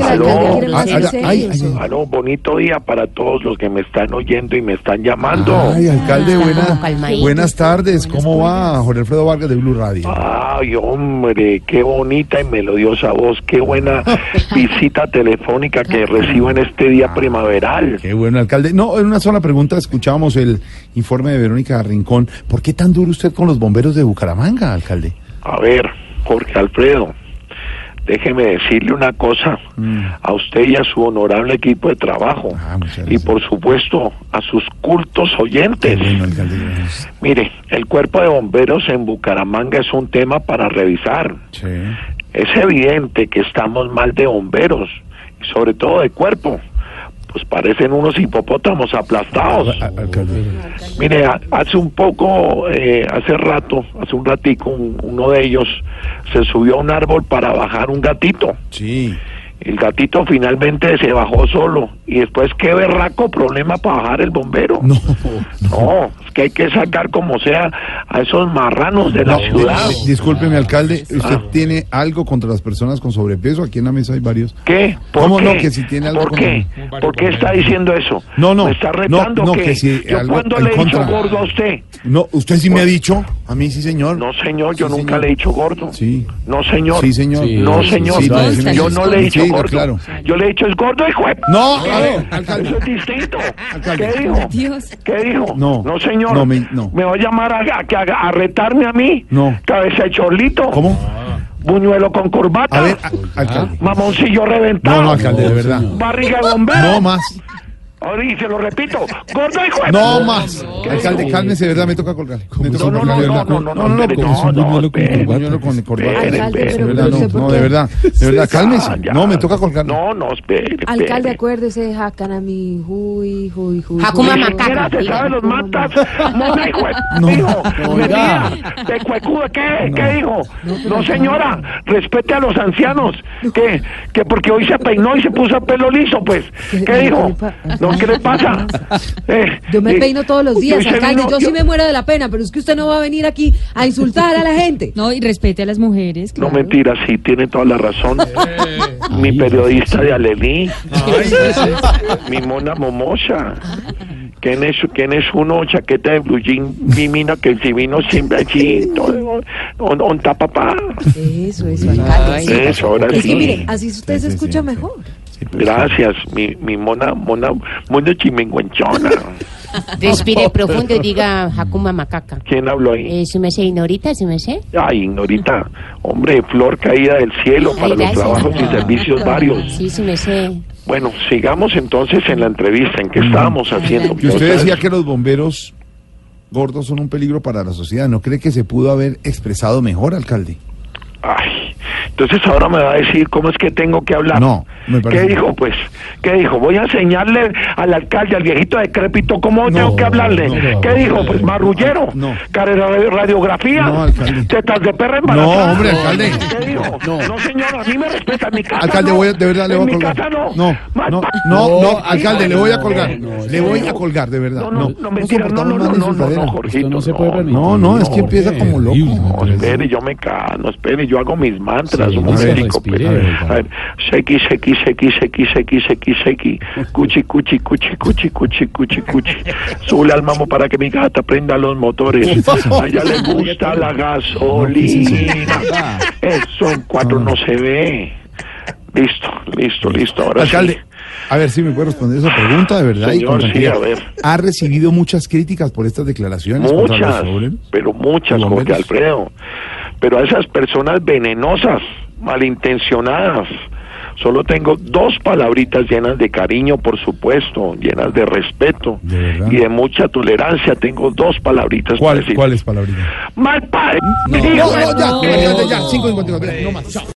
que Aló, alcalde quiere ah, ah, ay, ay, aló, bonito día para todos los que me están oyendo y me están llamando. Ay, alcalde, Ah, buena- buenas tardes. ¿Cómo va Jorge Alfredo Vargas de Blue Radio? Ay, hombre, qué bonita y melodiosa voz, qué buena visita telefónica que recibo en este día primaveral. Qué bueno, alcalde. No, en una sola pregunta escuchábamos el informe de Verónica Rincón. ¿Por qué tan duro usted con los bomberos de Bucaramanga, alcalde? A ver, Jorge Alfredo, déjeme decirle una cosa a usted y a su honorable equipo de trabajo Ah, y por supuesto a sus cultos oyentes. bueno. Mire, el cuerpo de bomberos en Bucaramanga es un tema para revisar. Sí. Es evidente que estamos mal de bomberos y sobre todo de cuerpo. Pues parecen unos hipopótamos aplastados. A- alcalde. Mire, hace un poco, eh, hace rato, hace un ratico, un- uno de ellos se subió a un árbol para bajar un gatito. Sí. El gatito finalmente se bajó solo. Y después, qué berraco problema para bajar el bombero. No, No, es que hay que sacar como sea a esos marranos de la ciudad. di- di- discúlpeme, alcalde. ¿Usted Ah. tiene algo contra las personas con sobrepeso? Aquí en la mesa hay varios. ¿Qué? ¿Por ¿Cómo qué? no? Que si tiene algo ¿Por qué? ¿Por qué está diciendo eso? No, no, ¿Me está retando no, que, que si ¿Yo algo cuándo en le he dicho contra. gordo a usted? No, usted sí me ha dicho. A mí sí, señor. No, señor, yo Sí, nunca señor. le he dicho gordo. Sí. No, señor. Sí, señor. No, señor. Sí, no, déjeme sí, yo no le he dicho gordo. claro. Yo le he dicho es gordo, hijo de... No. Ver, alcalde. Eso es distinto. Alcalde. ¿Qué dijo? Dios. ¿Qué dijo? No. No, señor. No, me- no. va a llamar a, a, que haga- a retarme a mí? No. Cabeza de chorlito. ¿Cómo? Buñuelo con corbata. A ver, a- alcalde. Mamoncillo reventado. No, no, alcalde, de verdad. Barriga de bombero. No más. Ahora y se lo repito. Gordo hijo de... No más. ¿Qué Alcalde, cálmese, de verdad, me toca colgar. Me toca No, no, colgar, no, no, no, no, no, no, no, espere. con corbata. No no, no, de verdad, de verdad, cálmese. Ah. No, me toca colgar. No, no, espere. Alcalde, acuérdese, jacan a mi juy, juy, juy. Siquiera Macaca, se sabe los matas. Mona, hijo No. Mentira. De cuecudo, ¿qué? ¿Qué dijo? No, señora, respete a los ancianos. ¿Qué? Que porque hoy se peinó y se puso el pelo liso, pues. ¿Qué- ¿Qué qué dijo? le ¿qué le pasa? Eh, Yo me eh, peino todos los días, alcalde. vino- Yo sí me muero de la pena, pero es que usted no va a venir aquí a insultar a la gente. No, y respete a las mujeres. No, mentira, sí, tiene toda la razón. Mi periodista de Alelí. Mi mona momosa. ¿Quién es, ¿Quién es uno? Chaqueta de blue jean, mi mina que si vino siempre allí, todo, on, on papá. Eso, eso, alcalde. sí. Eso, ahora Es que mire, así usted Sí, se escucha mejor. Pues, Gracias, mi, mi mona, mona, mona chimenguenchona. Respire profundo y diga Hakuma Macaca. ¿Quién habló ahí? Eh, ¿Su me sé, Ignorita? ¿Su me sé? Ay, Ignorita, hombre, flor caída del cielo para Ay, los trabajos y servicios varios. Sí, su me sé. Bueno, sigamos entonces en la entrevista. ¿En qué estábamos haciendo? Que usted decía que los bomberos gordos son un peligro para la sociedad. ¿No cree que se pudo haber expresado mejor, alcalde? Ay, entonces ahora me va a decir cómo es que tengo que hablar. No, ¿Qué dijo, pues? ¿Qué dijo? Voy a enseñarle al alcalde, al viejito decrépito, cómo No, tengo que hablarle. no, ¿Qué dijo? Pues marrullero. No. Carrera de radiografía. No, alcalde. Tetas de perra embarazada. No, hombre, alcalde. ¿Qué dijo? No. señor, a mí me respeta. Mi casa Alcalde, voy a- de verdad le voy a colgar. no. No, no, no, no, alcalde, le voy a colgar. Le voy a colgar, de verdad. No, no, no, mentira, no, no, no, no, no, Jorgito, no se no, puede. No, no, es que empieza como loco. No, espere, yo me calmo, espere, yo hago mis mantras, un momentico, pues. A ver, sequi, sequi, sequi, cuchi, cuchi, cuchi, cuchi, cuchi, cuchi, cuchi. Sube al mamo para que mi gata prenda los motores. A ella le gusta la gasolina. Eso en cuatro no se ve. Listo, listo, listo, ahora sí. Alcalde, a ver si me puede responder esa pregunta, de verdad. y Señor, con sí, a ver. ¿Ha recibido muchas críticas por estas declaraciones Muchas, pero muchas, ¿Y Jorge? Alfredo. Pero a esas personas venenosas, malintencionadas, solo tengo dos palabritas llenas de cariño, por supuesto, llenas de respeto y de mucha tolerancia. Tengo dos palabritas para ¿Cuál, decir. ¿Cuáles palabritas? Mal padre. No, hijo no, de- ya, ya, ya, ya, 5.54, no más. chao.